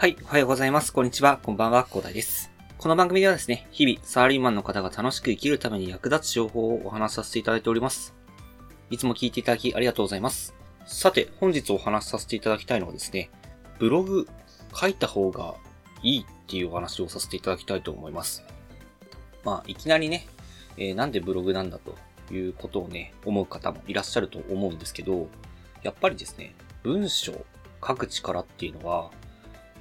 はい、おはようございます。こんにちは。こんばんは。広大です。この番組ではですね、日々、サラリーマンの方が楽しく生きるために役立つ情報をお話しさせていただいております。いつも聞いていただきありがとうございます。さて、本日お話しさせていただきたいのはですね、ブログ書いた方がいいっていうお話をさせていただきたいと思います。まあ、いきなりね、えーなんでブログなんだということをね、思う方もいらっしゃると思うんですけど、やっぱりですね、文章、書く力っていうのは、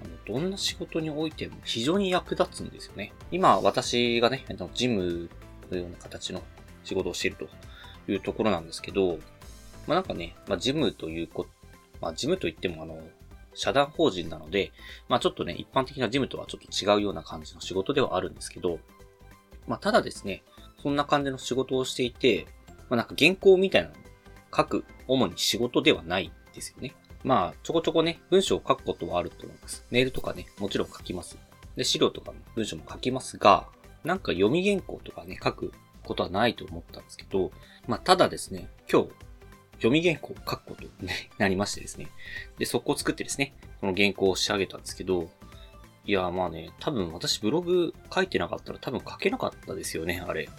あのどんな仕事においても非常に役立つんですよね。今、私がね、あのジムのような形の仕事をしているというところなんですけど、まあなんかね、まあジムというこ、まあジムといってもあの、社団法人なので、まあちょっとね、一般的なジムとはちょっと違うような感じの仕事ではあるんですけど、まあただですね、そんな感じの仕事をしていて、まあなんか原稿みたいなのを書く、主に仕事ではないですよね。まあ、ちょこちょこね、文章を書くことはあると思います。メールとかね、もちろん書きます。で、資料とかも文章も書きますが、なんか読み原稿とかね、書くことはないと思ったんですけど、まあ、ただですね、今日、読み原稿を書くことになりましてですね。で、速攻作ってですね、この原稿を仕上げたんですけど、いや、まあね、多分私ブログ書いてなかったら多分書けなかったですよね、あれ。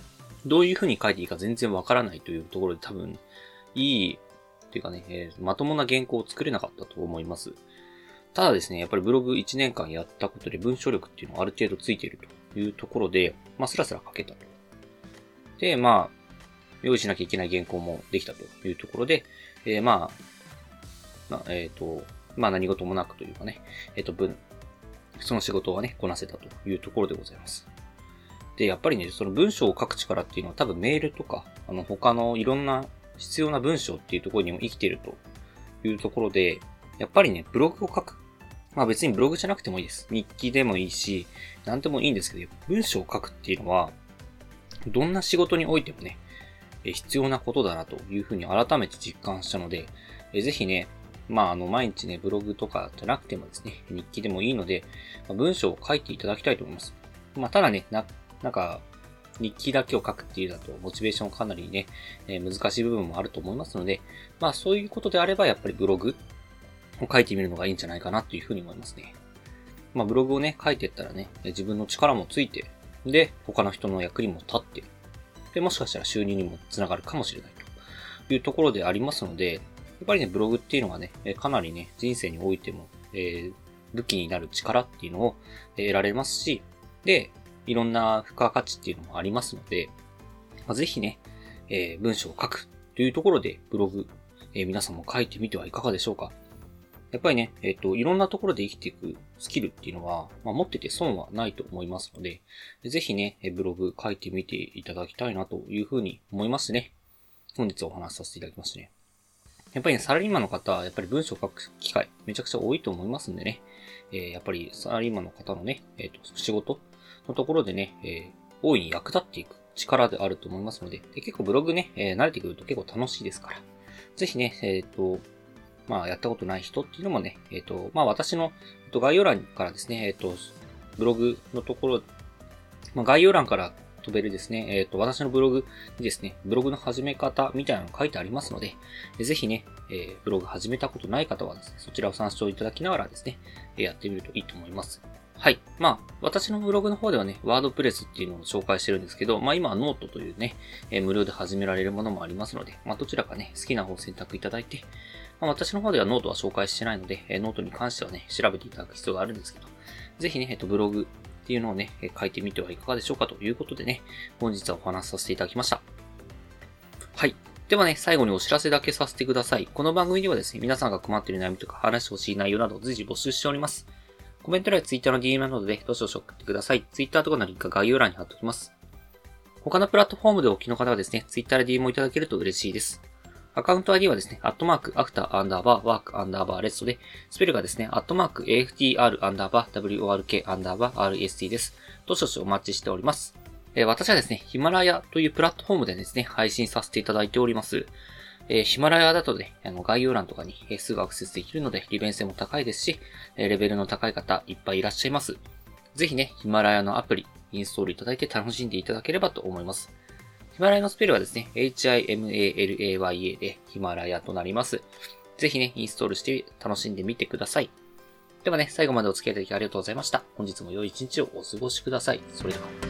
どういう風に書いていいか全然わからないというところで多分、いいっていうかね、えーまともな原稿を作れなかったと思います。ただですね、やっぱりブログ1年間やったことで文章力っていうのはある程度ついているというところで、まあ、スラスラ書けたと。で、まあ、用意しなきゃいけない原稿もできたというところで、えーまあ、まあ、えっ、と、まあ何事もなくというかね、えっ、と、文、その仕事はね、こなせたというところでございます。で、やっぱりね、その文章を書く力っていうのは多分メールとか、あの、他のいろんな必要な文章っていうところにも生きてるというところで、やっぱりね、ブログを書く。まあ別にブログじゃなくてもいいです。日記でもいいし、なんでもいいんですけど、文章を書くっていうのは、どんな仕事においてもね、必要なことだなというふうに改めて実感したので、ぜひね、まああの毎日ね、ブログとかじゃなくてもですね、日記でもいいので、文章を書いていただきたいと思います。まあただね、な、なんか、日記だけを書くっていうだと、モチベーションかなりね、えー難しい部分もあると思いますので、まあそういうことであれば、やっぱりブログを書いてみるのがいいんじゃないかなというふうに思いますね。まあブログをね、書いていったらね、自分の力もついて、で、他の人の役にも立って、で、もしかしたら収入にもつながるかもしれないというところでありますので、やっぱりね、ブログっていうのがね、かなりね、人生においても、えー武器になる力っていうのを得られますし、で、いろんな付加価値っていうのもありますので、まあ、ぜひね、えー文章を書くというところでブログ、えー皆さんも書いてみてはいかがでしょうか。やっぱりね、えっ、と、いろんなところで生きていくスキルっていうのは、まあ、持ってて損はないと思いますので、ぜひね、ブログ書いてみていただきたいなというふうに思いますね。本日お話しさせていただきますね。やっぱりね、サラリーマンの方は、やっぱり文章を書く機会、めちゃくちゃ多いと思いますんでね。えーやっぱりサラリーマンの方のね、えっ、と、仕事のところでね、えー大いに役立っていく力であると思いますので、で結構ブログね、えー慣れてくると結構楽しいですから。ぜひね、えっ、と、まあ、やったことない人っていうのもね、えっ、と、まあ、私の、えっと概要欄からですね、えっ、と、ブログのところ、まあ、概要欄から飛べるですね、えっ、と、私のブログにですね、ブログの始め方みたいなの書いてありますので、えぜひね、えブログ始めたことない方はですね、そちらを参照いただきながらですね、えやってみるといいと思います。はい。まあ、私のブログの方ではね、 WordPress っていうのを紹介してるんですけど、まあ今はノートというね、えー無料で始められるものもありますので、まあどちらかね、好きな方を選択いただいて、まあ私の方ではノートは紹介してないので、えーノートに関してはね、調べていただく必要があるんですけど、ぜひね、えっと、ブログっていうのをね、え書いてみてはいかがでしょうかということでね、本日はお話しさせていただきました。はい。ではね、最後にお知らせだけさせてください。この番組ではですね、皆さんが困っている悩みとか話してほしい内容などを随時募集しております。コメント欄や Twitter の DM などでどしどし送ってください。Twitter とかのリンクは概要欄に貼っておきます。他のプラットフォームでお聞きの方はですね、Twitter で DM をいただけると嬉しいです。アカウント ID はですね、アットマーク、アフターアンダーバー、ワークアンダーバー、レストで、スペルがですね、アットマーク、AFTR アンダーバー、WORK アンダーバー、RST です。どしどしお待ちしております。え私はですね、ヒマラヤというプラットフォームでですね、配信させていただいております。えヒマラヤだとね、あの概要欄とかに、えすぐアクセスできるので、利便性も高いですし、えレベルの高い方いっぱいいらっしゃいます。ぜひね、ヒマラヤのアプリ、インストールいただいて楽しんでいただければと思います。ヒマラヤのスペルはですね、HIMALAYA でヒマラヤとなります。ぜひね、インストールして楽しんでみてください。ではね、最後までお付き合いいただきありがとうございました。本日も良い一日をお過ごしください。それでは。